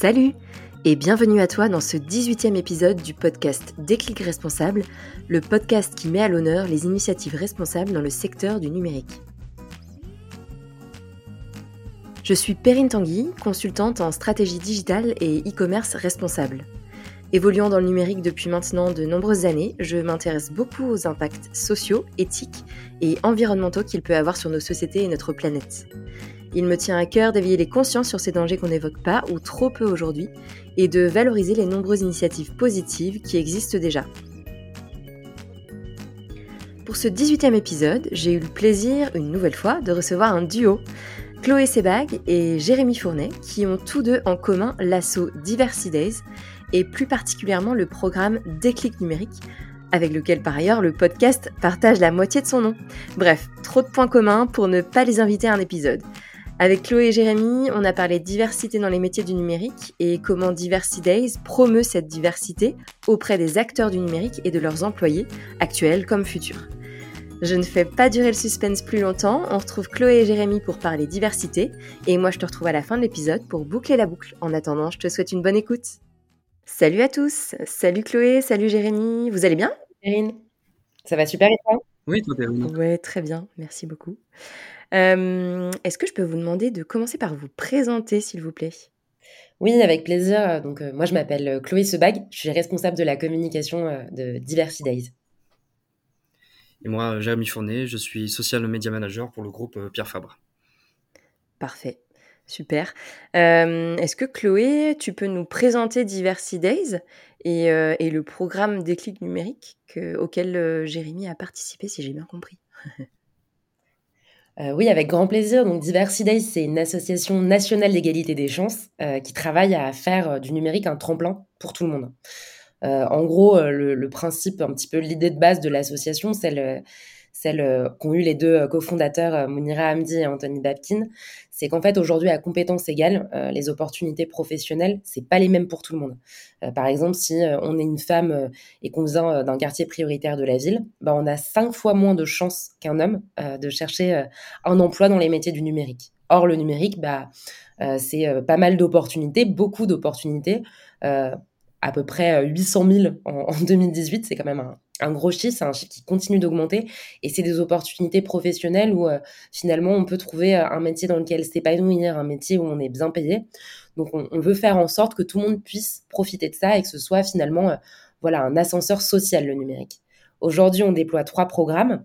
Salut et bienvenue à toi dans ce 18e épisode du podcast Déclic Responsable, le podcast qui met à l'honneur les initiatives responsables dans le secteur du numérique. Je suis Perrine Tanguy, consultante en stratégie digitale et e-commerce responsable. Évoluant dans le numérique depuis maintenant de nombreuses années, je m'intéresse beaucoup aux impacts sociaux, éthiques et environnementaux qu'il peut avoir sur nos sociétés et notre planète. Il me tient à cœur d'éveiller les consciences sur ces dangers qu'on n'évoque pas ou trop peu aujourd'hui et de valoriser les nombreuses initiatives positives qui existent déjà. Pour ce 18e épisode, j'ai eu le plaisir, une nouvelle fois, de recevoir un duo, Chloé Sebag et Jérémy Fournet, qui ont tous deux en commun l'assaut Diversity Days et plus particulièrement le programme Déclic numérique, avec lequel par ailleurs le podcast partage la moitié de son nom. Bref, trop de points communs pour ne pas les inviter à un épisode. Avec Chloé et Jérémy, on a parlé diversité dans les métiers du numérique et comment Diversity Days promeut cette diversité auprès des acteurs du numérique et de leurs employés, actuels comme futurs. Je ne fais pas durer le suspense plus longtemps, on retrouve Chloé et Jérémy pour parler diversité, et moi je te retrouve à la fin de l'épisode pour boucler la boucle. En attendant, je te souhaite une bonne écoute. Salut à tous, salut Chloé, salut Jérémy, vous allez bien? Perrine, ça va super et toi? Oui, toi Perrine. Ouais, très bien, merci beaucoup. Euh, Est-ce que je peux vous demander de commencer par vous présenter, s'il vous plaît? Oui, avec plaisir. Donc, euh, moi, je m'appelle Chloé Sebag. Je suis responsable de la communication euh, de Diversity Days. Et moi, Jérémy Fournet, je suis social media manager pour le groupe euh, Pierre Fabre. Parfait, super. Euh, Est-ce que Chloé, tu peux nous présenter Diversity Days et, euh, et le programme Déclic numérique que, auquel euh, Jérémy a participé, si j'ai bien compris? Euh, oui, avec grand plaisir. Donc, Diversity c'est une association nationale d'égalité des chances euh, qui travaille à faire euh, du numérique un tremplin pour tout le monde. En gros, le, principe, un petit peu l'idée de base de l'association, celle, celle qu'ont eu les deux cofondateurs, Mounira Hamdi et Anthony Babkin, c'est qu'en fait, aujourd'hui, à compétences égales, euh, les opportunités professionnelles, c'est pas les mêmes pour tout le monde. Euh, par exemple, si euh, on est une femme et qu'on vient d'un quartier prioritaire de la ville, bah, on a cinq fois moins de chances qu'un homme de chercher un emploi dans les métiers du numérique. Or, le numérique, bah, c'est pas mal d'opportunités, beaucoup d'opportunités. À peu près 800 000 en, en 2018, c'est quand même un, un gros chiffre, c'est un chiffre qui continue d'augmenter et c'est des opportunités professionnelles où euh, finalement on peut trouver euh, un métier dans lequel s'épanouir, un métier où on est bien payé. Donc on, veut faire en sorte que tout le monde puisse profiter de ça et que ce soit finalement euh, voilà un ascenseur social le numérique. Aujourd'hui, on déploie trois programmes.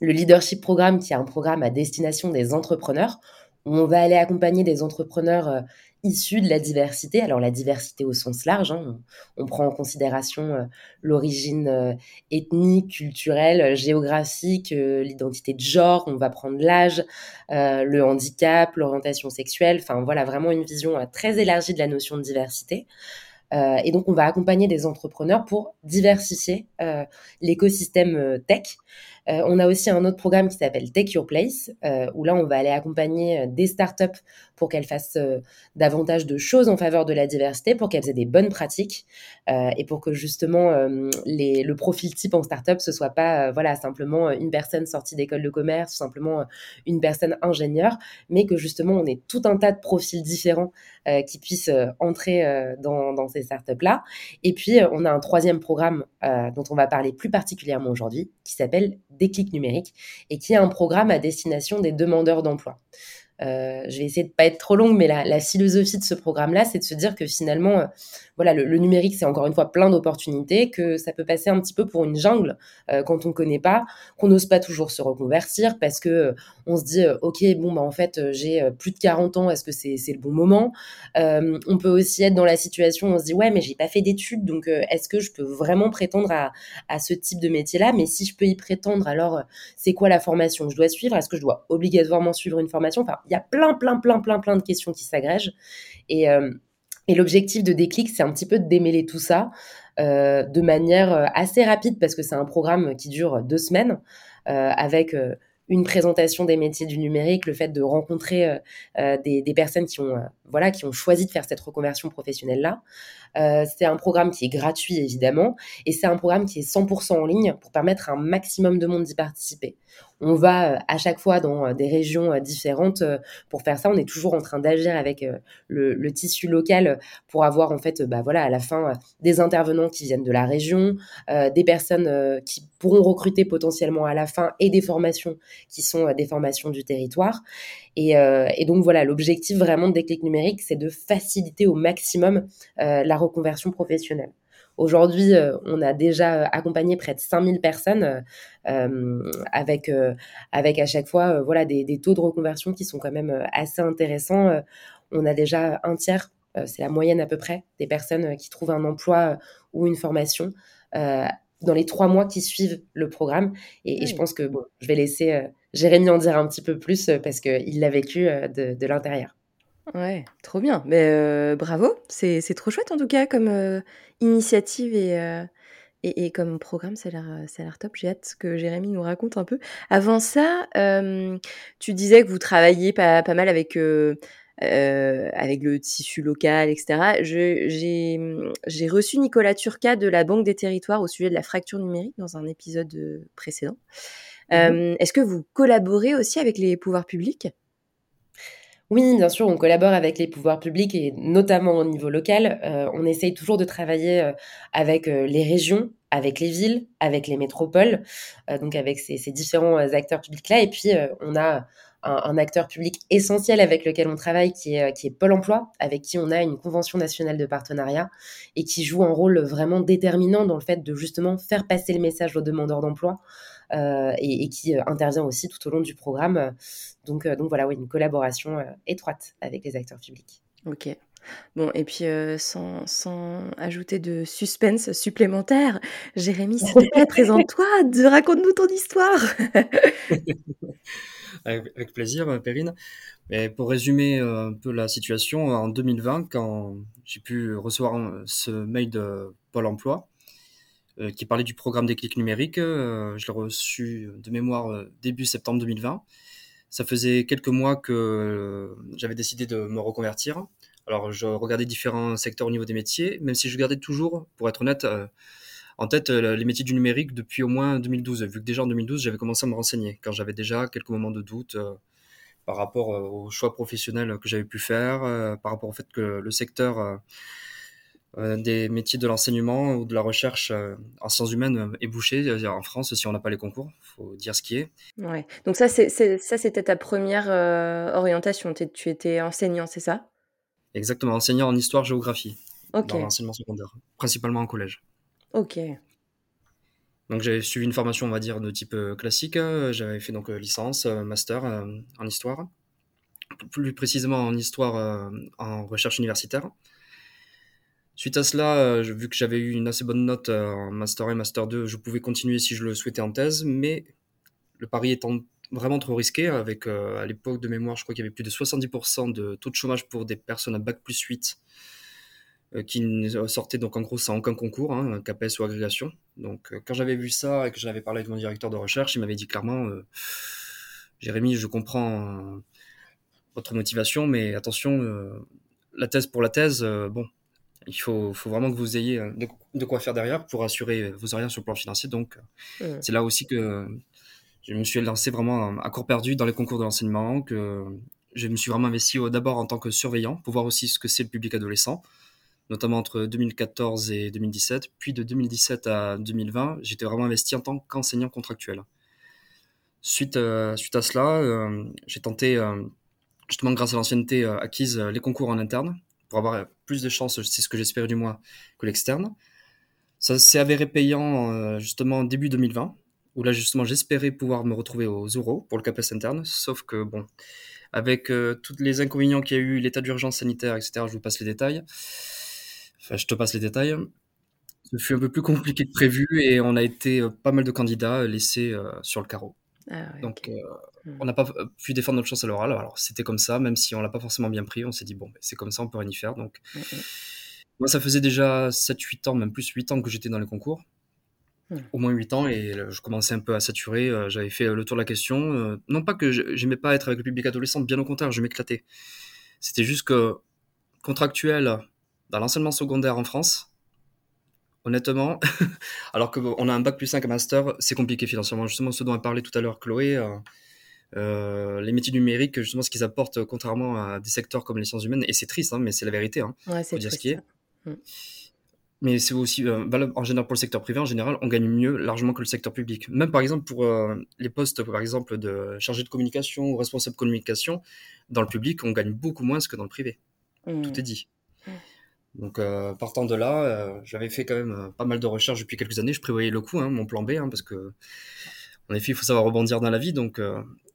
Le leadership programme qui est un programme à destination des entrepreneurs où on va aller accompagner des entrepreneurs issus de la diversité. Alors la diversité au sens large, hein, on, prend en considération euh, l'origine euh, ethnique, culturelle, géographique, euh, l'identité de genre, on va prendre l'âge, le handicap, l'orientation sexuelle, enfin voilà vraiment une vision très élargie de la notion de diversité. Et donc, on va accompagner des entrepreneurs pour diversifier l'écosystème tech. Euh, on a aussi un autre programme qui s'appelle Take Your Place, euh, où là, on va aller accompagner des startups pour qu'elles fassent euh, davantage de choses en faveur de la diversité, pour qu'elles aient des bonnes pratiques euh, et pour que justement euh, le profil type en startup ce soit pas euh, voilà simplement une personne sortie d'école de commerce, simplement une personne ingénieure, mais que justement on ait tout un tas de profils différents euh, qui puissent euh, entrer euh, dans, dans, ces startups là. Et puis on a un troisième programme dont on va parler plus particulièrement aujourd'hui, qui s'appelle Déclic numérique et qui est un programme à destination des demandeurs d'emploi. Euh, je vais essayer de pas être trop longue, mais la, philosophie de ce programme-là, c'est de se dire que finalement, euh, voilà, le, numérique, c'est encore une fois plein d'opportunités, que ça peut passer un petit peu pour une jungle euh, quand on connaît pas, qu'on n'ose pas toujours se reconvertir parce que on se dit, ok, bon bah en fait, j'ai plus de 40 ans, est-ce que c'est c'est le bon moment? On peut aussi être dans la situation, où on se dit, ouais, mais j'ai pas fait d'études, donc est-ce que je peux vraiment prétendre à, à ce type de métier-là? Mais si je peux y prétendre, alors c'est quoi la formation que je dois suivre? Est-ce que je dois obligatoirement suivre une formation? Y a plein, plein, plein, plein, plein de questions qui s'agrègent. Et, euh, l'objectif de Déclic, c'est un petit peu de démêler tout ça euh, de manière assez rapide, parce que c'est un programme qui dure deux semaines, euh, avec une présentation des métiers du numérique, le fait de rencontrer euh, des, personnes qui ont, euh, voilà, qui ont choisi de faire cette reconversion professionnelle-là. Euh, c'est un programme qui est gratuit, évidemment, et c'est un programme qui est 100% en ligne pour permettre à un maximum de monde d'y participer. On va à chaque fois dans des régions différentes pour faire ça. On est toujours en train d'agir avec le, tissu local pour avoir en fait, bah voilà, à la fin des intervenants qui viennent de la région, des personnes qui pourront recruter potentiellement à la fin et des formations qui sont des formations du territoire. Et, et donc voilà, l'objectif vraiment de déclic numérique, c'est de faciliter au maximum la reconversion professionnelle. Aujourd'hui, euh, on a déjà accompagné près de 5000 personnes euh, avec, euh, avec à chaque fois voilà, des, taux de reconversion qui sont quand même assez intéressants. on a déjà un tiers, c'est la moyenne à peu près, des personnes qui trouvent un emploi ou une formation dans les trois mois qui suivent le programme. Et, je pense que bon, je vais laisser Jérémy en dire un petit peu plus parce qu'il l'a vécu de l'intérieur. Ouais, trop bien. Mais euh, bravo, c'est trop chouette en tout cas comme euh, initiative euh, et, et, comme programme, ça a l'air top. J'ai hâte que Jérémy nous raconte un peu. Avant ça, tu disais que vous travailliez pas, pas mal avec, avec le tissu local, etc. J'ai reçu Nicolas Turca de la Banque des Territoires au sujet de la fracture numérique dans un épisode précédent. Mmh est-ce que vous collaborez aussi avec les pouvoirs publics? Oui, bien sûr, on collabore avec les pouvoirs publics et notamment au niveau local. Euh, on essaye toujours de travailler euh, avec euh, les régions, avec les villes, avec les métropoles, donc avec ces, différents acteurs publics-là. Et puis, on a un, acteur public essentiel avec lequel on travaille, qui est, qui est Pôle Emploi, avec qui on a une convention nationale de partenariat et qui joue un rôle vraiment déterminant dans le fait de justement faire passer le message aux demandeurs d'emploi euh, et, qui euh, intervient aussi tout au long du programme. Donc, euh, donc voilà, oui, une collaboration étroite avec les acteurs publics. Ok. Bon, et puis sans, sans, ajouter de suspense supplémentaire, Jérémy, s'il te plaît, présente-toi, raconte-nous ton histoire. avec, plaisir, Perrine. Pour résumer un peu la situation, en 2020, quand j'ai pu recevoir ce mail de Pôle Emploi, euh, qui parlait du programme des clics numériques. Euh, je l'ai reçu de mémoire euh, début septembre 2020. Ça faisait quelques mois que j'avais décidé de me reconvertir. Alors, je regardais différents secteurs au niveau des métiers, même si je gardais toujours, pour être honnête, en tête les métiers du numérique depuis au moins 2012, vu que déjà en 2012, j'avais commencé à me renseigner, quand j'avais déjà quelques moments de doute par rapport au choix professionnel que j'avais pu faire, par rapport au fait que le secteur euh, des métiers de l'enseignement ou de la recherche euh, en sciences humaines euh, est bouché en France si on n'a pas les concours. faut dire ce qui est. Ouais. Donc ça, c'est, ça c'était ta première orientation. Tu étais enseignant, c'est ça? Exactement, enseignant en histoire-géographie dans l'enseignement secondaire, principalement en collège. Ok. Donc j'avais suivi une formation, on va dire, de type classique. J'avais fait donc licence, master en histoire, plus précisément en histoire en recherche universitaire. Suite à cela, euh, vu que j'avais eu une assez bonne note euh, en Master 1 Master 2, je pouvais continuer si je le souhaitais en thèse, mais le pari étant vraiment trop risqué, avec euh, à l'époque de mémoire, je crois qu'il y avait plus de 70% de taux de chômage pour des personnes à Bac plus 8 qui sortaient donc en gros sans aucun concours, hein, CAPES ou agrégation. Donc quand j'avais vu ça et que j'avais parlé avec mon directeur de recherche, il m'avait dit clairement Jérémy, je comprends votre motivation, mais attention, la thèse pour la thèse, bon, il faut, faut, vraiment que vous ayez euh, de, quoi faire derrière pour assurer vos arrières sur le plan financier. Donc, euh, c'est là aussi que je me suis lancé vraiment à corps perdu dans les concours de l'enseignement, que je me suis vraiment investi d'abord en tant que surveillant pour voir aussi ce que c'est le public adolescent, notamment entre 2014 et 2017. Puis de 2017 à 2020, j'étais vraiment investi en tant qu'enseignant contractuel. Suite, euh, suite à cela, j'ai tenté, justement grâce à l'ancienneté acquise, les concours en interne avoir plus de chances, c'est ce que j'espère du moins, que l'externe. Ça s'est avéré payant euh, justement début 2020, où là justement j'espérais pouvoir me retrouver aux euros pour le CAPES interne, sauf que bon, avec euh, tous les inconvénients qu'il y a eu, l'état d'urgence sanitaire, etc., je vous passe les détails. Enfin, je te passe les détails. Ce fut un peu plus compliqué que prévu et on a été euh, pas mal de candidats laissés sur le carreau. Ah Donc, hmm. on n'a pas pu défendre notre chance à l'oral. Alors, c'était comme ça, même si on l'a pas forcément bien pris. On s'est dit, bon, ben, c'est comme ça, on peut rien y faire. Donc, hmm, hmm. moi, ça faisait déjà 7-8 ans, même plus 8 ans que j'étais dans les concours. Au moins 8 ans, et je commençais un peu à saturer. Euh, j'avais fait le tour de la question. Euh, non pas que j'aimais pas être avec le public adolescent, bien au contraire, je m'éclatais. C'était juste que contractuel dans l'enseignement secondaire en France, honnêtement, alors qu'on a un bac plus 5 master, c'est compliqué financièrement. Justement, ce dont a parlé tout à l'heure Chloé, euh, euh, les métiers numériques, justement, ce qu'ils apportent, contrairement à des secteurs comme les sciences humaines, et c'est triste, hein, mais c'est la vérité. Hein, ouais, c'est ce qui est. Mm. Mais c'est aussi euh, en général pour le secteur privé, en général, on gagne mieux largement que le secteur public. Même par exemple pour les postes, par exemple, de chargé de communication ou responsable de communication, dans le public, on gagne beaucoup moins que dans le privé. Mm. Tout est dit. Donc, euh, partant de là, euh, j'avais fait quand même euh, pas mal de recherches depuis quelques années. Je prévoyais le coup, hein, mon plan B, hein, parce que, en effet, il faut savoir rebondir dans la vie. Donc,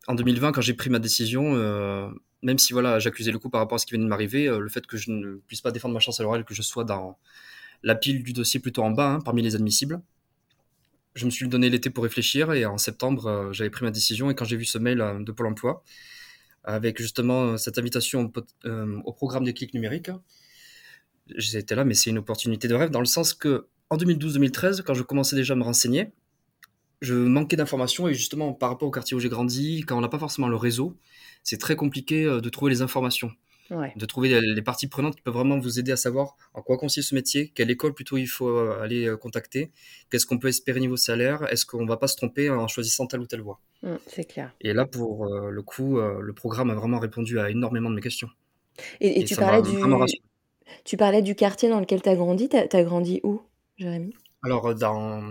en 2020, quand j'ai pris ma décision, même si voilà, j'accusais le coup par rapport à ce qui venait de m'arriver, le fait que je ne puisse pas défendre ma chance à l'oral, que je sois dans la pile du dossier plutôt en bas, hein, parmi les admissibles, je me suis donné l'été pour réfléchir et en septembre, j'avais pris ma décision. Et quand j'ai vu ce mail de Pôle emploi, avec justement cette invitation au, programme des clics numériques, j'étais là, mais c'est une opportunité de rêve dans le sens que en 2012-2013, quand je commençais déjà à me renseigner, je manquais d'informations et justement par rapport au quartier où j'ai grandi, quand on n'a pas forcément le réseau, c'est très compliqué euh, de trouver les informations. De trouver les parties prenantes qui peuvent vraiment vous aider à savoir en quoi consiste ce métier, quelle école plutôt il faut euh, aller euh, contacter, qu'est-ce qu'on peut espérer niveau salaire, est-ce qu'on va pas se tromper en choisissant telle ou telle voie. Mmh, c'est clair. Et là, pour le coup, le programme a vraiment répondu à énormément de mes questions. Et, tu parlais du, tu parlais du quartier dans lequel tu as grandi. Tu as, grandi où, Jérémy? Alors, euh, dans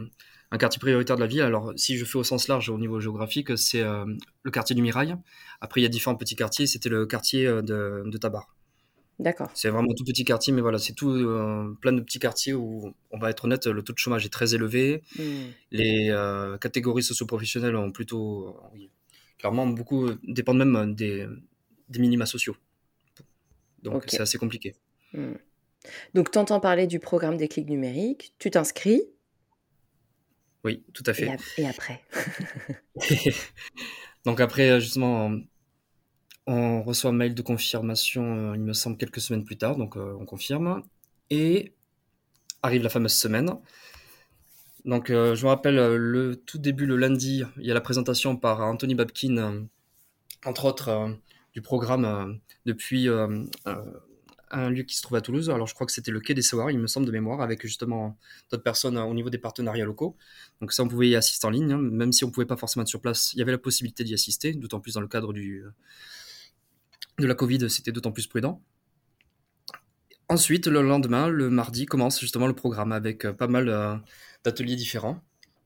un quartier prioritaire de la ville. Alors, si je fais au sens large au niveau géographique, c'est euh, le quartier du Mirail. Après, il y a différents petits quartiers. C'était le quartier euh, de, de Tabar. D'accord. C'est vraiment tout petit quartier, mais voilà, c'est tout plein de petits quartiers où, on va être honnête, le taux de chômage est très élevé. Hmm. Les catégories socio-professionnelles ont plutôt, clairement, beaucoup dépendent même des, des minima sociaux. Donc, c'est assez compliqué. Hmm. Donc, tu entends parler du programme des clics numériques, tu t'inscris. Oui, tout à fait. Et, après Donc, après, euh, justement, on reçoit un mail de confirmation, euh, il me semble, quelques semaines plus tard. Donc, euh, on confirme. Et arrive la fameuse semaine. Donc, je me rappelle, le tout début, le lundi, il y a la présentation par Anthony Babkin, entre autres, du programme depuis un lieu qui se trouve à Toulouse. Alors, je crois que c'était le Quai des Savoirs, il me semble de mémoire, avec justement d'autres personnes euh, au niveau des partenariats locaux. Donc, ça, on pouvait y assister en ligne, hein. même si on ne pouvait pas forcément être sur place. Il y avait la possibilité d'y assister, d'autant plus dans le cadre du, euh, de la Covid, c'était d'autant plus prudent. Ensuite, le lendemain, le mardi, commence justement le programme avec euh, pas mal d'ateliers différents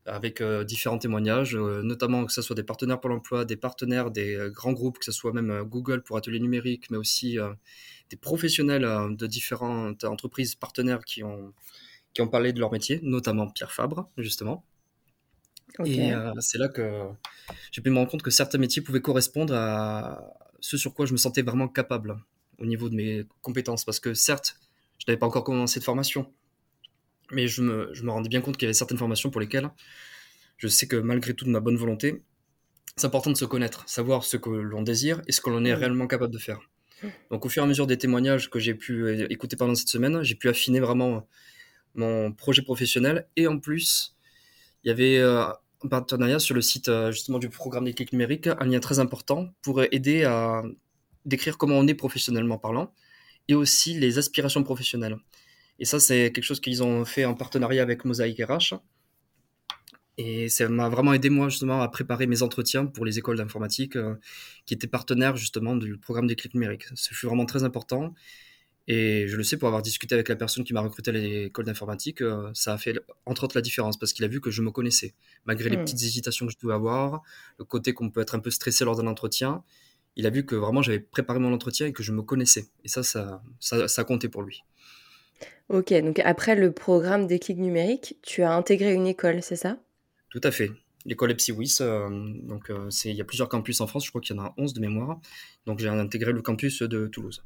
avec différents témoignages, notamment que ce soit des partenaires pour l'emploi, des partenaires des grands groupes, que ce soit même Google pour ateliers numériques, mais aussi des professionnels euh, de différentes entreprises partenaires qui ont, qui ont parlé de leur métier, notamment Pierre Fabre, justement. Et euh, c'est là que j'ai pu me rendre compte que certains métiers pouvaient correspondre à ce sur quoi je me sentais vraiment capable au niveau de mes compétences. Parce que certes, je n'avais pas encore commencé de formation, mais je me, je me rendais bien compte qu'il y avait certaines formations pour lesquelles je sais que malgré toute ma bonne volonté, c'est important de se connaître, savoir ce que l'on désire et ce que l'on est réellement capable de faire. Donc au fur et à mesure des témoignages que j'ai pu euh, écouter pendant cette semaine, j'ai pu affiner vraiment mon projet professionnel. Et en plus, il y avait euh, un partenariat sur le site euh, justement du programme des clics numériques, un lien très important pour aider à décrire comment on est professionnellement parlant et aussi les aspirations professionnelles. Et ça, c'est quelque chose qu'ils ont fait en partenariat avec Mosaic RH. Et ça m'a vraiment aidé, moi, justement, à préparer mes entretiens pour les écoles d'informatique euh, qui étaient partenaires, justement, du programme des clics numériques. Ce fut vraiment très important. Et je le sais pour avoir discuté avec la personne qui m'a recruté à l'école d'informatique, euh, ça a fait, entre autres, la différence parce qu'il a vu que je me connaissais. Malgré les hmm. petites hésitations que je pouvais avoir, le côté qu'on peut être un peu stressé lors d'un entretien, il a vu que vraiment j'avais préparé mon entretien et que je me connaissais. Et ça, ça, ça, ça a compté pour lui. Ok, donc après le programme des clics numériques, tu as intégré une école, c'est ça? Tout à fait. L'école EPSIWIS, euh, donc euh, il y a plusieurs campus en France, je crois qu'il y en a 11 de mémoire. Donc j'ai intégré le campus de Toulouse.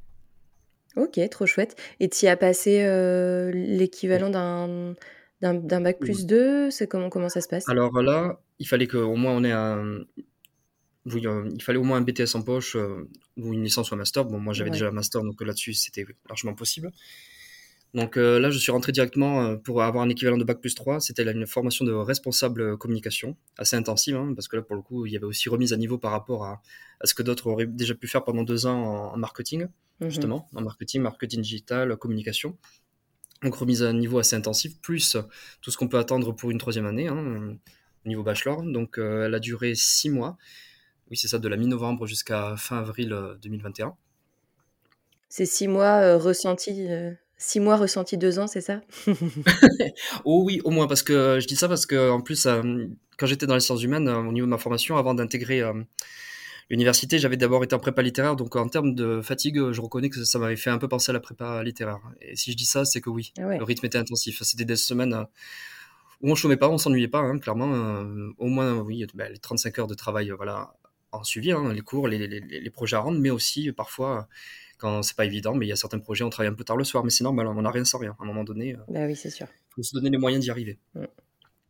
Ok, trop chouette. Et tu as passé euh, l'équivalent d'un, d'un, bac plus 2 C'est comment, comment ça se passe? Alors là, il fallait qu'au moins on ait un. il fallait au moins un BTS en poche ou une licence ou un master. Bon, moi j'avais déjà un master, donc là-dessus c'était largement possible. Donc euh, là, je suis rentré directement euh, pour avoir un équivalent de bac plus 3. C'était une formation de responsable euh, communication, assez intensive, hein, parce que là, pour le coup, il y avait aussi remise à niveau par rapport à, ce que d'autres auraient déjà pu faire pendant deux ans en, marketing, mhm. justement, en marketing, marketing digital, communication. Donc remise à niveau assez intensif, plus tout ce qu'on peut attendre pour une troisième année, hein, au niveau bachelor. Donc elle a duré six mois. Oui, c'est ça, de la mi-novembre jusqu'à fin avril 2021. C'est six mois ressentis Six mois ressentis deux ans, c'est ça? Oh oui, au moins, parce que je dis ça parce que en plus, quand j'étais dans les sciences humaines, au niveau de ma formation, avant d'intégrer l'université, j'avais d'abord été en prépa littéraire, donc en termes de fatigue, je reconnais que ça m'avait fait un peu penser à la prépa littéraire. Et si je dis ça, c'est que oui, ah le rythme était intensif. C'était des semaines où on chômait pas, on s'ennuyait pas, hein, clairement. au moins, oui, bah, les 35 heures de travail, voilà, en suivi, hein, les cours, les, les, projets à rendre, mais aussi parfois quand c'est pas évident, mais il y a certains projets, on travaille un peu tard le soir, mais c'est normal, on n'a rien sans rien. À un moment donné, euh, bah oui, c'est sûr. Il faut se donner les moyens d'y arriver. Mm.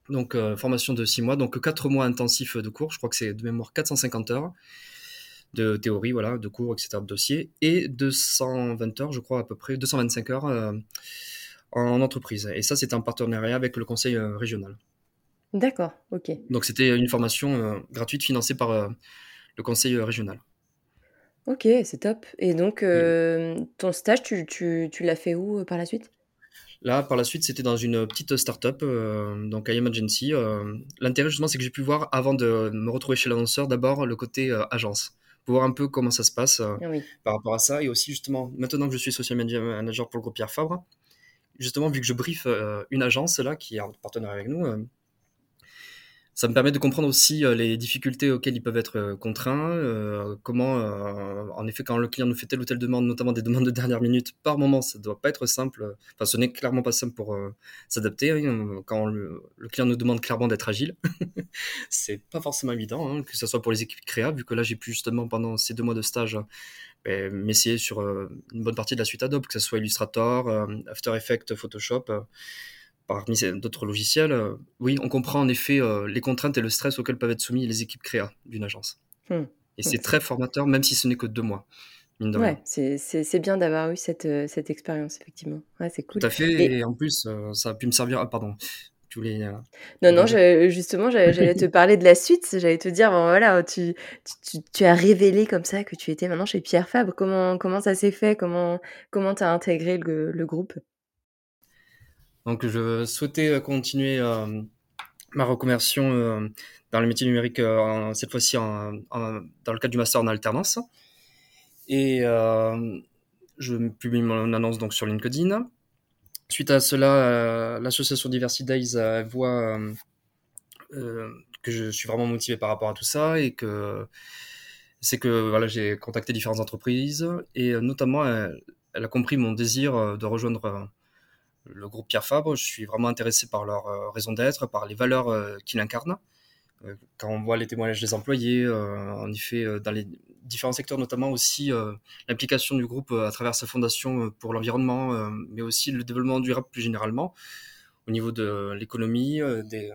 Donc, euh, formation de 6 mois, donc 4 mois intensifs de cours, je crois que c'est de mémoire 450 heures de théorie, voilà, de cours, etc., de dossiers, et 220 heures, je crois à peu près, 225 heures euh, en entreprise. Et ça, c'était en partenariat avec le conseil régional. D'accord, ok. Donc, c'était une formation gratuite financée par le conseil régional. Ok, c'est top. Et donc, ton stage, tu, tu, tu l'as fait où par la suite? Là, par la suite, c'était dans une petite start-up, donc IM Agency. L'intérêt, justement, c'est que j'ai pu voir, avant de me retrouver chez l'annonceur, d'abord le côté agence, pour voir un peu comment ça se passe ah par rapport à ça. Et aussi, justement, maintenant que je suis social media manager pour le groupe Pierre Fabre, justement, vu que je brief une agence là, qui est en partenaire avec nous, ça me permet de comprendre aussi euh, les difficultés auxquelles ils peuvent être euh, contraints, euh, comment, en effet, quand le client nous fait telle ou telle demande, notamment des demandes de dernière minute, par moment, ça ne doit pas être simple. Enfin, ce n'est clairement pas simple pour s'adapter. Hein. Quand le, client nous demande clairement d'être agile, c'est pas forcément évident, hein, que ce soit pour les équipes créa, vu que là, j'ai pu justement, pendant ces deux mois de stage, ben, m'essayer sur une bonne partie de la suite Adobe, que ce soit Illustrator, After Effects, Photoshop parmi d'autres logiciels, euh, oui, on comprend en effet euh, les contraintes et le stress auxquels peuvent être soumis les équipes créa d'une agence. Hmm. Et c'est très formateur, même si ce n'est que deux mois. Ouais, c'est bien d'avoir eu cette, euh, cette expérience, effectivement. Ouais, c'est cool. Tout à fait, et, en plus, ça a pu me servir. Ah, pardon. Tu voulais, non, non, justement, j'allais te parler de la suite. J'allais te dire, bon, voilà, tu, tu, tu, as révélé comme ça que tu étais maintenant chez Pierre Fabre. Comment, comment ça s'est fait? Comment tu as intégré le, le groupe? Donc, je souhaitais euh, continuer euh, ma reconversion euh, dans les métiers numériques, cette fois-ci dans le cadre du master en alternance. Et je publie mon annonce donc sur LinkedIn. Suite à cela, l'association Diversity Days voit que je suis vraiment motivé par rapport à tout ça et que c'est que voilà, j'ai contacté différentes entreprises et notamment elle, a compris mon désir de rejoindre le groupe Pierre Fabre, je suis vraiment intéressé par leur euh, raison d'être, par les valeurs euh, qu'il incarne. Euh, quand on voit les témoignages des employés, en effet, dans les différents secteurs, notamment aussi l'implication du groupe à travers sa fondation pour l'environnement, mais aussi le développement durable plus généralement, au niveau de l'économie, de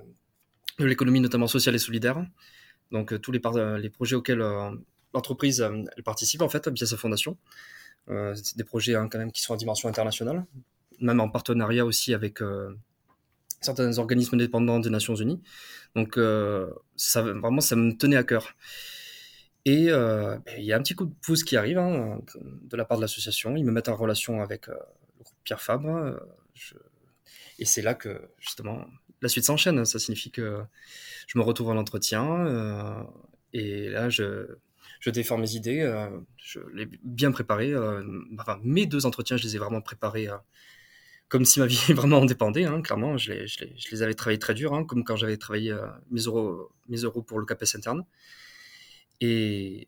l'économie notamment sociale et solidaire. Donc tous les, projets auxquels l'entreprise participe en fait via sa fondation. c'est des projets hein, quand même qui sont à dimension internationale, même en partenariat aussi avec euh, certains organismes dépendants des Nations Unies. Donc, euh, vraiment, ça me tenait à cœur. Et euh, ben, il y a un petit coup de pouce qui arrive hein, de la part de l'association. Ils me mettent en relation avec le groupe Pierre Fabre. Et c'est là que, justement, la suite s'enchaîne. Ça signifie que je me retrouve en entretien. et là, je, je défends mes idées. je l'ai bien préparé. mes deux entretiens, je les ai vraiment préparés comme si ma vie vraiment en dépendait, hein, clairement. Je les, avais travaillés très dur, hein, comme quand j'avais travaillé euh, mes, euros, mes euros pour le CAPES interne. Et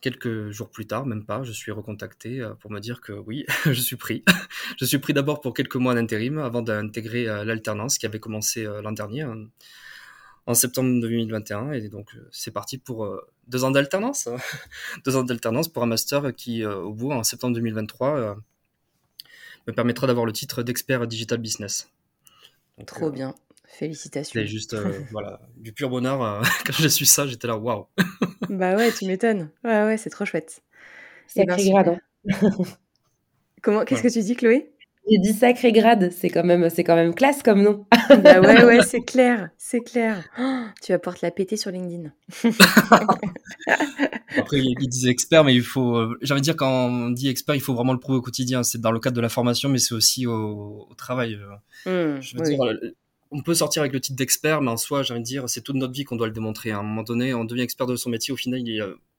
quelques jours plus tard, même pas, je suis recontacté euh, pour me dire que oui, je suis pris. je suis pris d'abord pour quelques mois d'intérim avant d'intégrer euh, l'alternance qui avait commencé l'an dernier, hein, en septembre 2021. Et donc, c'est parti pour deux ans d'alternance. deux ans d'alternance pour un master qui, au bout, en septembre 2023, me permettra d'avoir le titre d'expert digital business. Trop euh, bien. Félicitations. C'est juste euh, voilà, du pur bonheur. Euh, quand j'ai su ça, j'étais là, waouh. bah ouais, tu m'étonnes. Ouais, ouais, c'est trop chouette. C'est grade. Comment Qu'est-ce que tu dis, Chloé? J'ai dit sacré grade, c'est quand même, c'est quand même classe comme nom. bah ouais, ouais, c'est clair, c'est clair. Oh, tu vas pouvoir te la péter sur LinkedIn. Après, ils disent expert, mais il faut, euh, j'ai envie de dire, quand on dit expert, il faut vraiment le prouver au quotidien. C'est dans le cadre de la formation, mais c'est aussi au, travail. Euh. Mmh, je veux dire, on peut sortir avec le titre d'expert, mais en soi, j'ai envie de dire, c'est toute notre vie qu'on doit le démontrer. À un moment donné, on devient expert de son métier. Au final,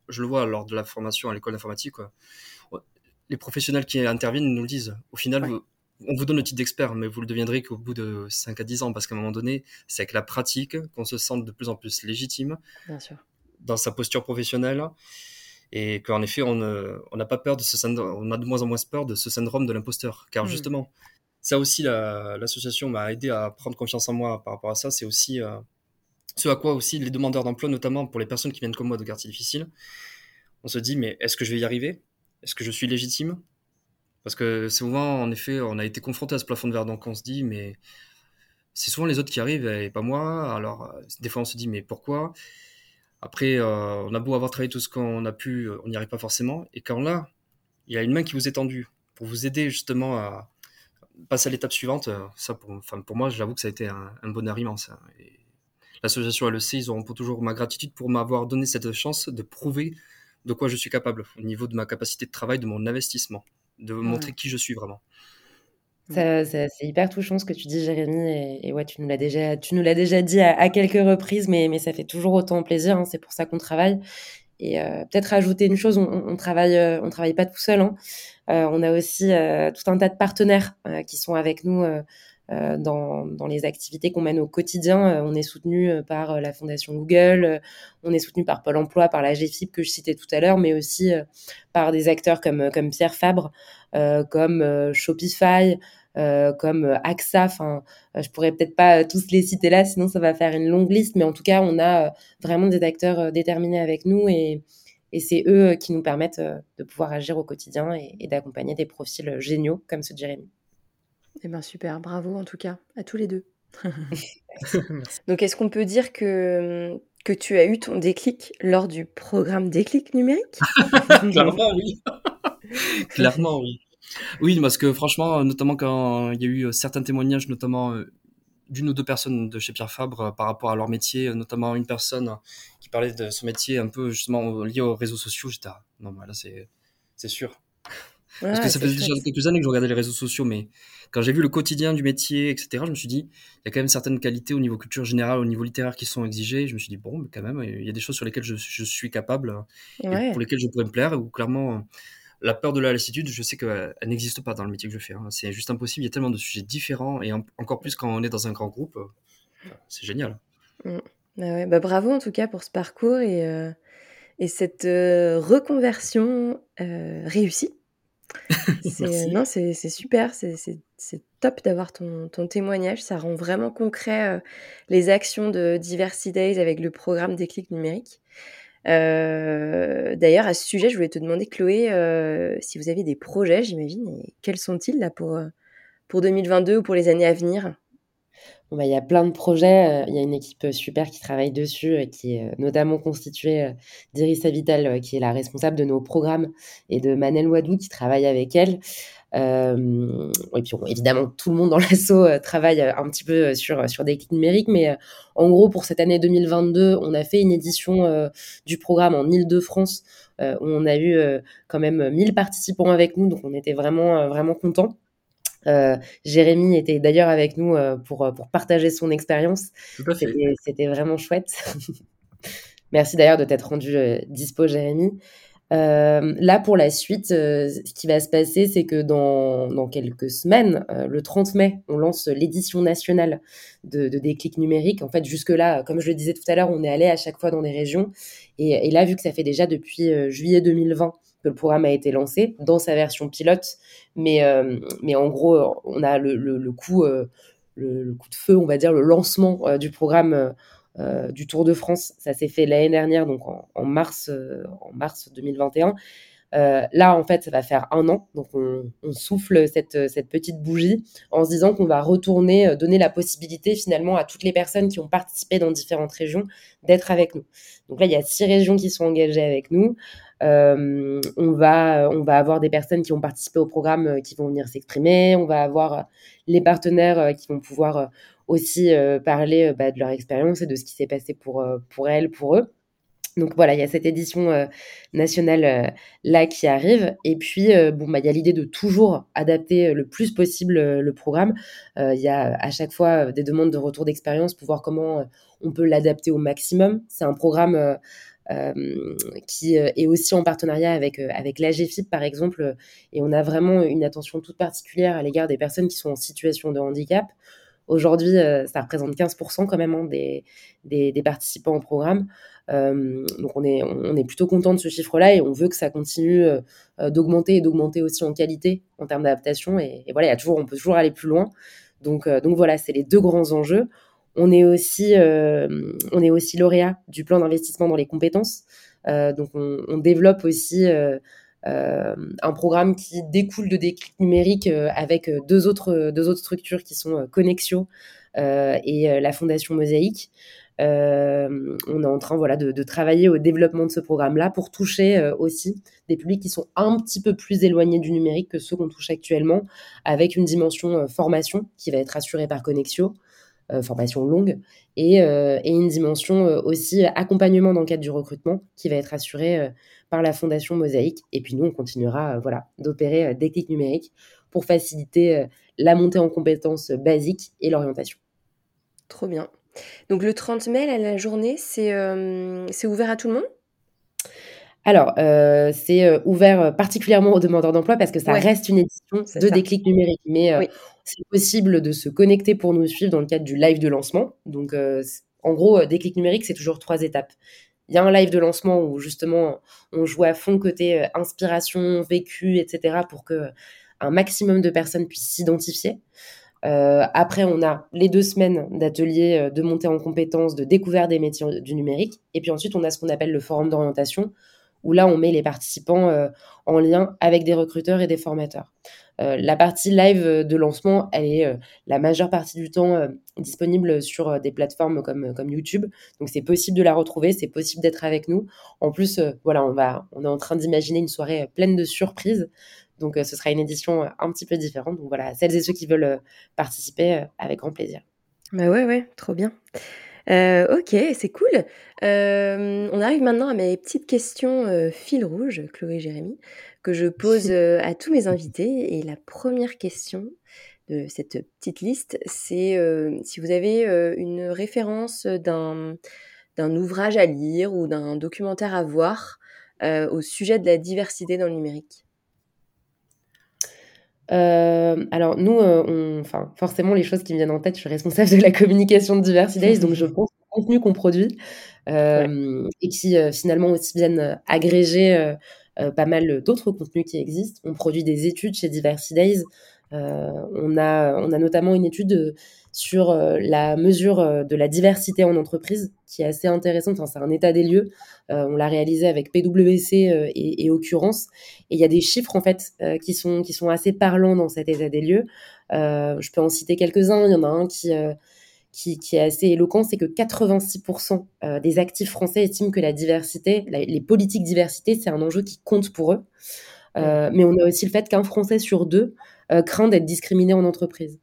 je le vois lors de la formation à l'école d'informatique, les professionnels qui interviennent nous le disent. Au final, on vous donne le titre d'expert, mais vous le deviendrez qu'au bout de 5 à 10 ans, parce qu'à un moment donné, c'est avec la pratique qu'on se sent de plus en plus légitime dans sa posture professionnelle. Et qu'en effet, on n'a pas peur de ce on a de moins en moins peur de ce syndrome de l'imposteur. Car hmm. justement, ça aussi, l'association m'a aidé à prendre confiance en moi par rapport à ça. C'est aussi euh, ce à quoi aussi les demandeurs d'emploi, notamment pour les personnes qui viennent comme moi de quartiers difficiles, on se dit, mais est-ce que je vais y arriver? Est-ce que je suis légitime? Parce que souvent, en effet, on a été confronté à ce plafond de verre, donc on se dit, mais c'est souvent les autres qui arrivent et pas moi. Alors, euh, des fois, on se dit, mais pourquoi? Après, euh, on a beau avoir travaillé tout ce qu'on a pu, euh, on n'y arrive pas forcément. Et quand là, il y a une main qui vous est tendue pour vous aider justement à passer à l'étape suivante, ça, pour, enfin, pour moi, j'avoue que ça a été un, bonheur immense. Hein. L'association LEC, ils auront toujours ma gratitude pour m'avoir donné cette chance de prouver de quoi je suis capable au niveau de ma capacité de travail, de mon investissement de montrer qui je suis vraiment. c'est hyper touchant ce que tu dis, Jérémy. Et, ouais, tu nous l'as déjà, tu nous l'as déjà dit à, quelques reprises, mais, mais ça fait toujours autant plaisir. Hein, c'est pour ça qu'on travaille. Et euh, peut-être ajouter une chose, on, on travaille, euh, on travaille pas tout seul. Hein. Euh, on a aussi tout un tas de partenaires qui sont avec nous dans, dans, les activités qu'on mène au quotidien. Euh, on est soutenu euh, par la Fondation Google, on est soutenu par Pôle Emploi, par la GFIP que je citais tout à l'heure, mais aussi par des acteurs comme, comme Pierre Fabre, comme Shopify, comme AXA. Enfin, je pourrais peut-être pas tous les citer là, sinon ça va faire une longue liste. Mais en tout cas, on a vraiment des acteurs déterminés avec nous et, et c'est eux qui nous permettent de pouvoir agir au quotidien et, et d'accompagner des profils géniaux comme ceux de Jérémy. Eh ben super, bravo en tout cas à tous les deux. Donc est-ce qu'on peut dire que, que tu as eu ton déclic lors du programme déclic numérique? Clairement oui. Clairement oui. Oui, parce que franchement, notamment quand il y a eu certains témoignages, notamment euh, d'une ou deux personnes de chez Pierre Fabre euh, par rapport à leur métier, notamment une personne qui parlait de son métier un peu justement lié aux réseaux sociaux, j'étais ah, non, là c'est sûr. Parce que ça faisait déjà quelques années que je regardais les réseaux sociaux, mais quand j'ai vu le quotidien du métier, etc., je me suis dit, il y a quand même certaines qualités au niveau culture générale, au niveau littéraire qui sont exigées. Je me suis dit, bon, mais quand même, il y a des choses sur lesquelles je, suis capable et pour lesquelles je pourrais me plaire, ou clairement, la peur de la lassitude, je sais qu'elle n'existe pas dans le métier que je fais. Hein. C'est juste impossible. Il y a tellement de sujets différents et encore plus quand on est dans un grand groupe. Euh, c'est génial. Mmh. Bah bah bravo en tout cas pour ce parcours et, euh, et cette euh, reconversion réussie. non, c'est super, c'est top d'avoir ton, ton, témoignage. Ça rend vraiment concret euh, les actions de Diversity Days avec le programme Déclic numérique. Euh, d'ailleurs, à ce sujet, je voulais te demander, Chloé, euh, si vous avez des projets, j'imagine, et quels sont-ils là pour, pour 2022 ou pour les années à venir? Bah, il y a plein de projets. Euh, il y a une équipe euh, super qui travaille dessus, euh, qui est notamment constituée d'Iris Avital, qui est la responsable de nos programmes, et de Manel Wadou, qui travaille avec elle. Et puis évidemment, tout le monde dans l'asso travaille un petit peu sur, sur des clics numériques, mais en gros, pour cette année 2022, on a fait une édition du programme en Ile-de-France, où on a eu quand même 1000 participants avec nous, donc on était vraiment, vraiment contents. Euh, Jérémy était d'ailleurs avec nous euh, pour, euh, pour partager son expérience. C'était vraiment chouette. Merci d'ailleurs de t'être rendu dispo, Jérémy. là, pour la suite, ce qui va se passer, c'est que dans, dans, quelques semaines, le 30 mai, on lance l'édition nationale de, de Déclic numérique. En fait, jusque-là, comme je le disais tout à l'heure, on est allé à chaque fois dans des régions. Et, et là, vu que ça fait déjà depuis juillet 2020 le programme a été lancé dans sa version pilote. Mais, euh, mais en gros, on a le, coup, euh, le, coup de feu, on va dire, le lancement euh, du programme du Tour de France. Ça s'est fait l'année dernière, donc en, mars, en mars 2021. là, en fait, ça va faire un an. Donc, on, souffle cette, cette, petite bougie en se disant qu'on va retourner, donner la possibilité finalement à toutes les personnes qui ont participé dans différentes régions d'être avec nous. Donc là, il y a six régions qui sont engagées avec nous. On, va, on va avoir des personnes qui ont participé au programme qui vont venir s'exprimer. On va avoir les partenaires qui vont pouvoir aussi parler bah, de leur expérience et de ce qui s'est passé pour, pour elles, pour eux. Donc voilà, il y a cette édition euh, nationale euh, là qui arrive. Et puis, euh, bon, bah, il y a l'idée de toujours adapter le plus possible le programme. Il y a à chaque fois des demandes de retour d'expérience pour voir comment on peut l'adapter au maximum. C'est un programme qui est aussi en partenariat avec, avec l'AGFIP, par exemple. Et on a vraiment une attention toute particulière à l'égard des personnes qui sont en situation de handicap. Aujourd'hui, ça représente 15% quand même hein, des, des, participants au programme. Euh, donc on est, on est plutôt content de ce chiffre-là et on veut que ça continue euh, euh, d'augmenter et d'augmenter aussi en qualité en termes d'adaptation. Et, voilà, toujours, on peut toujours aller plus loin. Donc, donc voilà, c'est les deux grands enjeux. On est aussi, on est aussi lauréat du plan d'investissement dans les compétences. donc on, développe aussi un programme qui découle de déclic numérique avec deux autres, deux autres structures qui sont Connexio et la Fondation Mosaïque. Euh, on est en train voilà, de, travailler au développement de ce programme-là pour toucher euh, aussi des publics qui sont un petit peu plus éloignés du numérique que ceux qu'on touche actuellement, avec une dimension euh, formation qui va être assurée par Connexio, formation longue, et, une dimension aussi accompagnement dans le cadre du recrutement qui va être assurée par la Fondation Mosaïque. Et puis nous, on continuera voilà, d'opérer des clics numériques pour faciliter la montée en compétences basiques et l'orientation. Trop bien. Donc le 30 mai, la journée, euh, c'est ouvert à tout le monde? Alors, euh, c'est euh, ouvert particulièrement aux demandeurs d'emploi parce que ça reste une édition de déclic numérique. Mais c'est possible de se connecter pour nous suivre dans le cadre du live de lancement. Donc, en gros, déclic numérique, c'est toujours trois étapes. Il y a un live de lancement où justement on joue à fond côté inspiration, vécu, etc. pour que un maximum de personnes puissent s'identifier. Euh, après, on a les deux semaines d'ateliers euh, de montée en compétences, de découverte des métiers du numérique. Et puis ensuite, on a ce qu'on appelle le forum d'orientation, où là, on met les participants euh, en lien avec des recruteurs et des formateurs. la partie live de lancement, elle est la majeure partie du temps disponible sur des plateformes comme, comme YouTube. Donc, c'est possible de la retrouver, c'est possible d'être avec nous. En plus, voilà, on, va, on est en train d'imaginer une soirée pleine de surprises. Donc, euh, ce sera une édition euh, un petit peu différente. Donc, voilà, celles et ceux qui veulent euh, participer, avec grand plaisir. Bah ouais, ouais, trop bien. Ok, c'est cool. on arrive maintenant à mes petites questions fil rouge, Chloé et Jérémy, que je pose à tous mes invités. Et la première question de cette petite liste, c'est si vous avez une référence d'un ouvrage à lire ou d'un documentaire à voir au sujet de la diversité dans le numérique. Euh, alors nous, euh, enfin forcément les choses qui me viennent en tête, je suis responsable de la communication de Diversity donc je pense au contenu qu'on produit euh, et qui finalement aussi viennent agréger pas mal d'autres contenus qui existent. On produit des études chez Diversity Days. on a on a notamment une étude sur euh, la mesure euh, de la diversité en entreprise, qui est assez intéressante. c'est un état des lieux. Euh, on l'a réalisé avec PwC et, et Occurrence. Et il y a des chiffres, en fait, qui, sont, qui sont assez parlants dans cet état des lieux. je peux en citer quelques-uns. Il y en a un qui... Qui, qui, est assez éloquent, c'est que 86% des actifs français estiment que la diversité, les politiques diversité, c'est un enjeu qui compte pour eux. mais on a aussi le fait qu'un Français sur deux craint d'être discriminé en entreprise.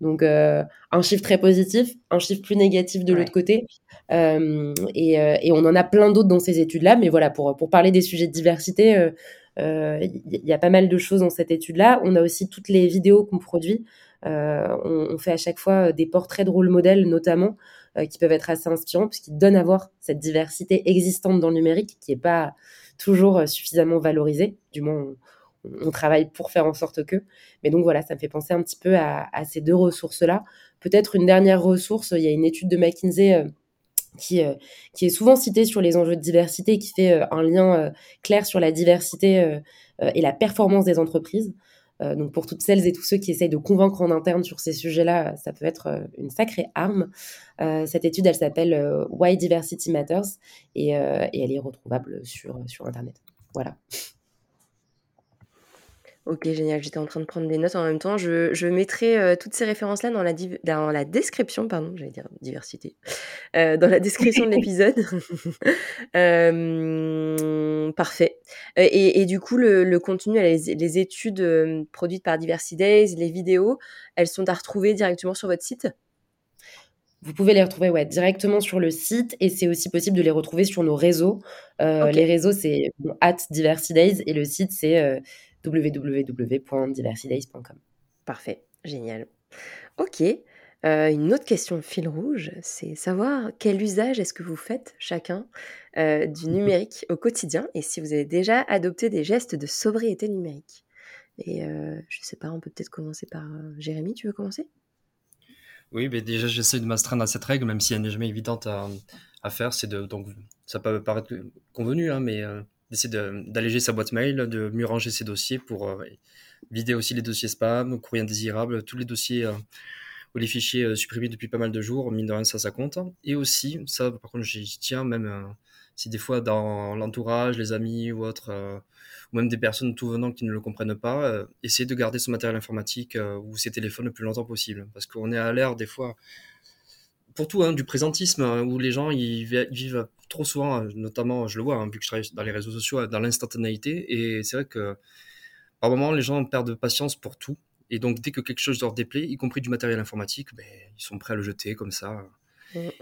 Donc, euh, un chiffre très positif, un chiffre plus négatif de l'autre côté. Euh, et, euh, et, on en a plein d'autres dans ces études-là. Mais voilà, pour, pour parler des sujets de diversité, il y a pas mal de choses dans cette étude-là. On a aussi toutes les vidéos qu'on produit. On, on, fait à chaque fois des portraits de rôle modèle, notamment, qui peuvent être assez inspirants, puisqu'ils donnent à voir cette diversité existante dans le numérique, qui n'est pas toujours suffisamment valorisée. Du moins, on travaille pour faire en sorte que. Mais donc voilà, ça me fait penser un petit peu à, ces deux ressources-là. Peut-être une dernière ressource, il y a une étude de McKinsey euh, qui, euh, qui est souvent citée sur les enjeux de diversité qui fait euh, un lien clair sur la diversité et la performance des entreprises. donc pour toutes celles et tous ceux qui essayent de convaincre en interne sur ces sujets-là, ça peut être une sacrée arme. cette étude, elle s'appelle Why Diversity Matters et, et, elle est retrouvable sur, sur Internet. Voilà. Ok, génial. J'étais en train de prendre des notes en même temps. Je, je mettrai euh, toutes ces références-là dans la, dans la description, pardon, j'allais dire diversité, dans la description de l'épisode. parfait. Et, du coup, le, contenu, les, études produites par Diversity Days, les vidéos, elles sont à retrouver directement sur votre site? Vous pouvez les retrouver ouais, directement sur le site et c'est aussi possible de les retrouver sur nos réseaux. Les réseaux, c'est at Diversity Days et le site, c'est www.diversidays.com. Parfait, génial. Ok. Euh, une autre question fil rouge, c'est savoir quel usage est-ce que vous faites chacun euh, du numérique au quotidien et si vous avez déjà adopté des gestes de sobriété numérique. Et euh, je sais pas, on peut peut-être commencer par Jérémy, tu veux commencer? Oui, mais déjà j'essaie de m'astreindre à cette règle, même si elle n'est jamais évidente à, faire. C'est de donc ça peut paraître convenu, hein, mais d'essayer d'alléger sa boîte mail, de mieux ranger ses dossiers pour vider aussi les dossiers spam, courrier indésirable, tous les dossiers ou les fichiers euh, supprimés depuis pas mal de jours, mine de rien, ça, ça compte. Et aussi, ça, par contre, j'y tiens, même euh, si des fois dans l'entourage, les amis ou autres, euh, ou même des personnes tout venant qui ne le comprennent pas, essayer de garder son matériel informatique ou ses téléphones le plus longtemps possible. Parce qu'on est à l'ère, des fois, pour tout, hein, du présentisme, hein, où les gens ils vivent trop souvent, notamment, je le vois, hein, vu que je travaille dans les réseaux sociaux, dans l'instantanéité. Et c'est vrai que par moments, les gens perdent patience pour tout. Et donc, dès que quelque chose leur déplaît, y compris du matériel informatique, ben, ils sont prêts à le jeter comme ça.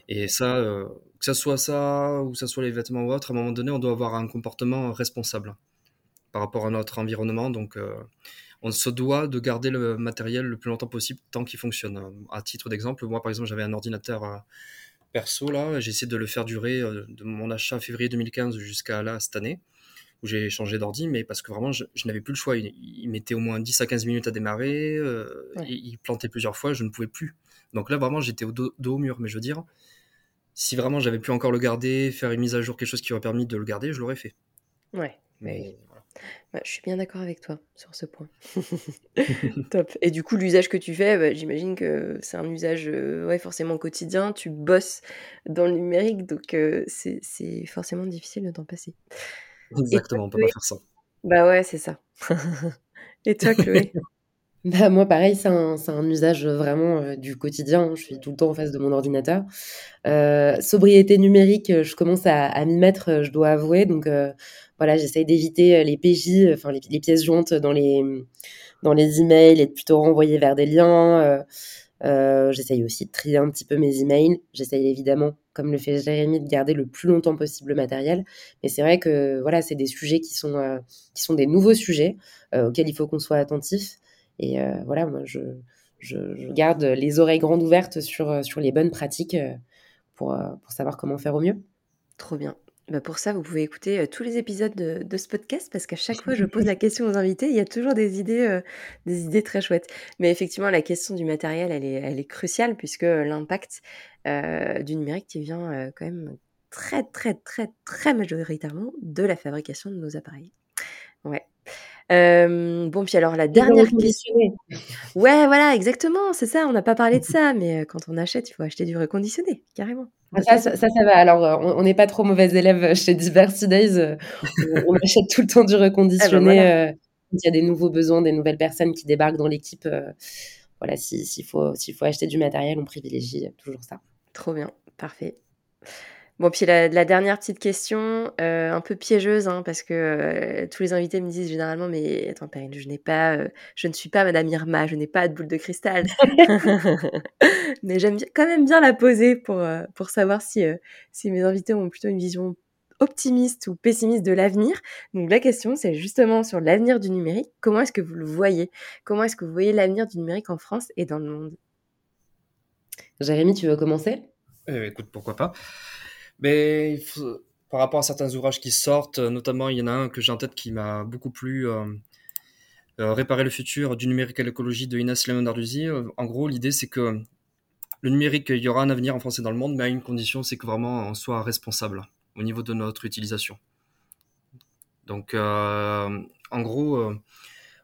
Et ça, euh, que ça soit ça, ou que ça soit les vêtements ou autre, à un moment donné, on doit avoir un comportement responsable par rapport à notre environnement. Donc, euh, on se doit de garder le matériel le plus longtemps possible tant qu'il fonctionne. À titre d'exemple, moi, par exemple, j'avais un ordinateur euh, perso, là, j'ai essayé de le faire durer de mon achat février 2015 jusqu'à là, cette année où j'ai changé d'ordi, mais parce que vraiment, je, n'avais plus le choix. Il, mettait au moins 10 à 15 minutes à démarrer, euh, il plantait plusieurs fois, je ne pouvais plus. Donc là, vraiment, j'étais au dos, au mur. Mais je veux dire, si vraiment j'avais pu encore le garder, faire une mise à jour, quelque chose qui aurait permis de le garder, je l'aurais fait. Ouais. Mais je suis bien d'accord avec toi sur ce point. Top. Et du coup, l'usage que tu fais, bah, j'imagine que c'est un usage euh, ouais, forcément quotidien. Tu bosses dans le numérique, donc euh, c'est forcément difficile de t'en passer. Exactement, on peut pas faire ça. Bah ouais, c'est ça. Et toi, Chloé? Bah, moi, pareil, c'est un, un, usage vraiment euh, du quotidien. Je suis tout le temps en face de mon ordinateur. Euh, sobriété numérique, je commence à, à m'y mettre, je dois avouer. Donc, euh, voilà, j'essaye d'éviter les PJ, enfin les, pièces jointes dans les, dans les emails et de plutôt renvoyer vers des liens. Euh, j'essaye aussi de trier un petit peu mes emails. J'essaye évidemment, comme le fait Jérémy, de garder le plus longtemps possible le matériel. Mais c'est vrai que voilà, c'est des sujets qui sont, euh, qui sont des nouveaux sujets euh, auxquels il faut qu'on soit attentif. Et voilà, moi, je, je, garde les oreilles grandes ouvertes sur, sur les bonnes pratiques pour, pour savoir comment faire au mieux. Trop bien. Bah, pour ça, vous pouvez écouter tous les épisodes de, ce podcast parce qu'à chaque fois, je pose la question aux invités. Il y a toujours des idées, des idées très chouettes. Mais effectivement, la question du matériel, elle est, elle est cruciale puisque l'impact du numérique qui vient quand même très, très, très, très majoritairement de la fabrication de nos appareils. Ouais bon, puis alors la dernière question. Ouais, voilà, exactement, c'est ça. On n'a pas parlé de ça, mais quand on achète, il faut acheter du reconditionné, carrément. Ah, ça, ça, va. Alors, on n'est pas trop mauvais élèves chez Diversity Days. on, achète tout le temps du ah, bah, reconditionné. il y a des nouveaux besoins, des nouvelles personnes qui débarquent dans l'équipe. voilà, s'il faut, s'il faut acheter du matériel, on privilégie toujours ça. Trop bien, parfait. Bon, puis la, dernière petite question, euh, un peu piégeuse, hein, parce que euh, tous les invités me disent généralement, mais attends, Perrine, je n'ai pas, euh, je ne suis pas Madame Irma, je n'ai pas de boule de cristal. mais j'aime quand même bien la poser pour, pour savoir si, si mes invités ont plutôt une vision optimiste ou pessimiste de l'avenir. Donc la question, c'est justement sur l'avenir du numérique. Comment est-ce que vous le voyez? Comment est-ce que vous voyez l'avenir du numérique en France et dans le monde? Jérémy, tu veux commencer? Écoute, pourquoi pas mais par rapport à certains ouvrages qui sortent, notamment il y en a un que j'ai en tête qui m'a beaucoup plu, euh, euh, Réparer le futur du numérique à l'écologie de Inès Leonarduzzi. Euh, en gros, l'idée c'est que le numérique, il y aura un avenir en France et dans le monde, mais à une condition, c'est que vraiment on soit responsable au niveau de notre utilisation. Donc, en gros,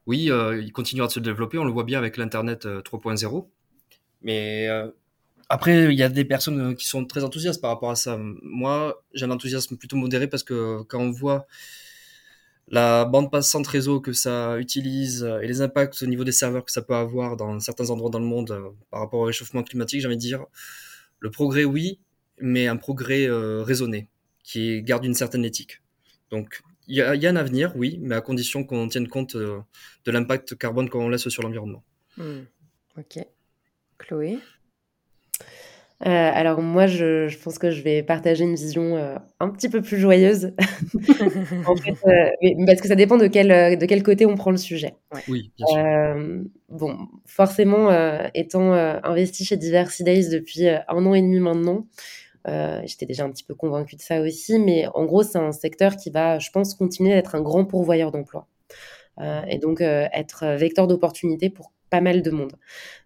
oui, il continuera de se développer. On le voit bien avec l'Internet 3.0. Mais après, il y a des personnes euh, qui sont très enthousiastes par rapport à ça. Moi, j'ai un enthousiasme plutôt modéré parce que quand on voit la bande passante réseau que ça utilise et les impacts au niveau des serveurs que ça peut avoir dans certains endroits dans le monde euh, par rapport au réchauffement climatique, j'ai envie de dire, le progrès, oui, mais un progrès raisonné, qui garde une certaine éthique. Donc, il y, a, un avenir, oui, mais à condition qu'on tienne compte de l'impact carbone qu'on laisse sur l'environnement. Hmm. Ok. Chloé? Euh, alors moi, je, pense que je vais partager une vision euh, un petit peu plus joyeuse, en fait, euh, parce que ça dépend de quel, de quel côté on prend le sujet. Oui, bien sûr. bon, forcément, étant investi chez Diversity Days depuis un an et demi maintenant, j'étais déjà un petit peu convaincue de ça aussi, mais en gros, c'est un secteur qui va, je pense, continuer d'être un grand pourvoyeur d'emplois. et donc être vecteur d'opportunités pour pas mal de monde.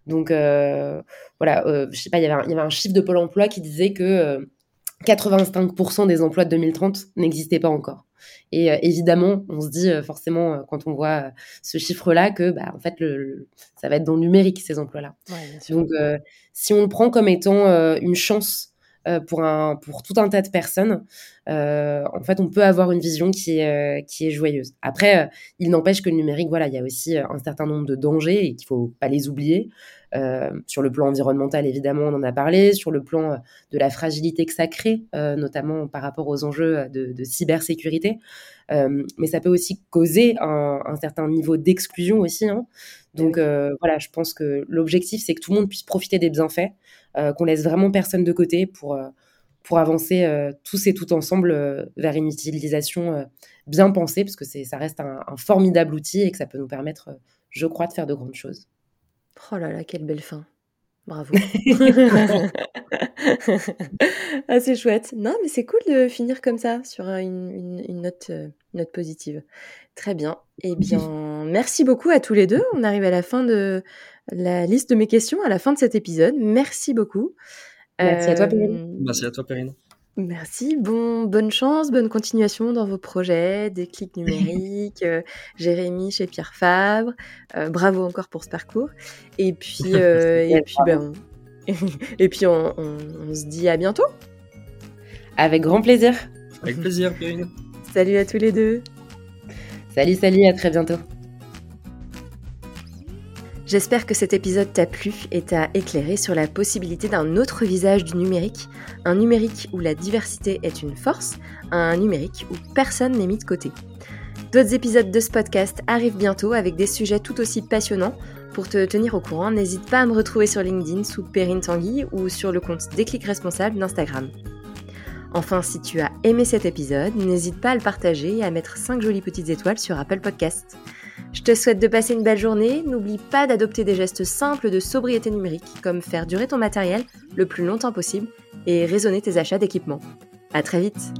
Donc euh, voilà, euh, je sais pas, il y, avait un, chiffre de Pôle Emploi qui disait que 85% euh, des emplois de 2030 n'existaient pas encore. Et évidemment, on se dit forcément quand on voit ce chiffre-là que bah, en fait le, ça va être dans le numérique ces emplois-là. Donc si on le prend comme étant une chance pour, un, pour tout un tas de personnes, euh, en fait, on peut avoir une vision qui est, euh, qui est joyeuse. Après, il n'empêche que le numérique, voilà, il y a aussi un certain nombre de dangers et qu'il faut pas les oublier. sur le plan environnemental, évidemment, on en a parlé. Sur le plan de la fragilité que ça crée, notamment par rapport aux enjeux de, cybersécurité. mais ça peut aussi causer un, un certain niveau d'exclusion aussi. Hein. Donc voilà, je pense que l'objectif, c'est que tout le monde puisse profiter des bienfaits. Euh, qu'on laisse vraiment personne de côté pour, euh, pour avancer euh, tous et toutes ensemble vers une utilisation bien pensée, parce que ça reste un, formidable outil et que ça peut nous permettre, je crois, de faire de grandes choses. Oh là là, quelle belle fin. Bravo. ah, c'est chouette. Non, mais c'est cool de finir comme ça, sur une, note, note positive. Très bien. Eh bien, merci beaucoup à tous les deux. On arrive à la fin de, la liste de mes questions à la fin de cet épisode. Merci beaucoup. Merci à toi, Perrine. Euh, merci à toi, Perrine. Merci. Bon, bonne chance, bonne continuation dans vos projets, des clics numériques, euh, Jérémy chez Pierre Fabre. Euh, bravo encore pour ce parcours. Et puis, et puis, ben, et puis on, on se dit à bientôt. Avec grand plaisir. Avec plaisir, Perrine. Salut à tous les deux. Salut, salut, à très bientôt. J'espère que cet épisode t'a plu et t'a éclairé sur la possibilité d'un autre visage du numérique, un numérique où la diversité est une force, un numérique où personne n'est mis de côté. D'autres épisodes de ce podcast arrivent bientôt avec des sujets tout aussi passionnants. Pour te tenir au courant, n'hésite pas à me retrouver sur LinkedIn sous Perrine Tanguy ou sur le compte Déclic Responsable d'Instagram. Enfin, si tu as aimé cet épisode, n'hésite pas à le partager et à mettre 5 jolies petites étoiles sur Apple Podcast. Je te souhaite de passer une belle journée. N'oublie pas d'adopter des gestes simples de sobriété numérique, comme faire durer ton matériel le plus longtemps possible et raisonner tes achats d'équipement. À très vite!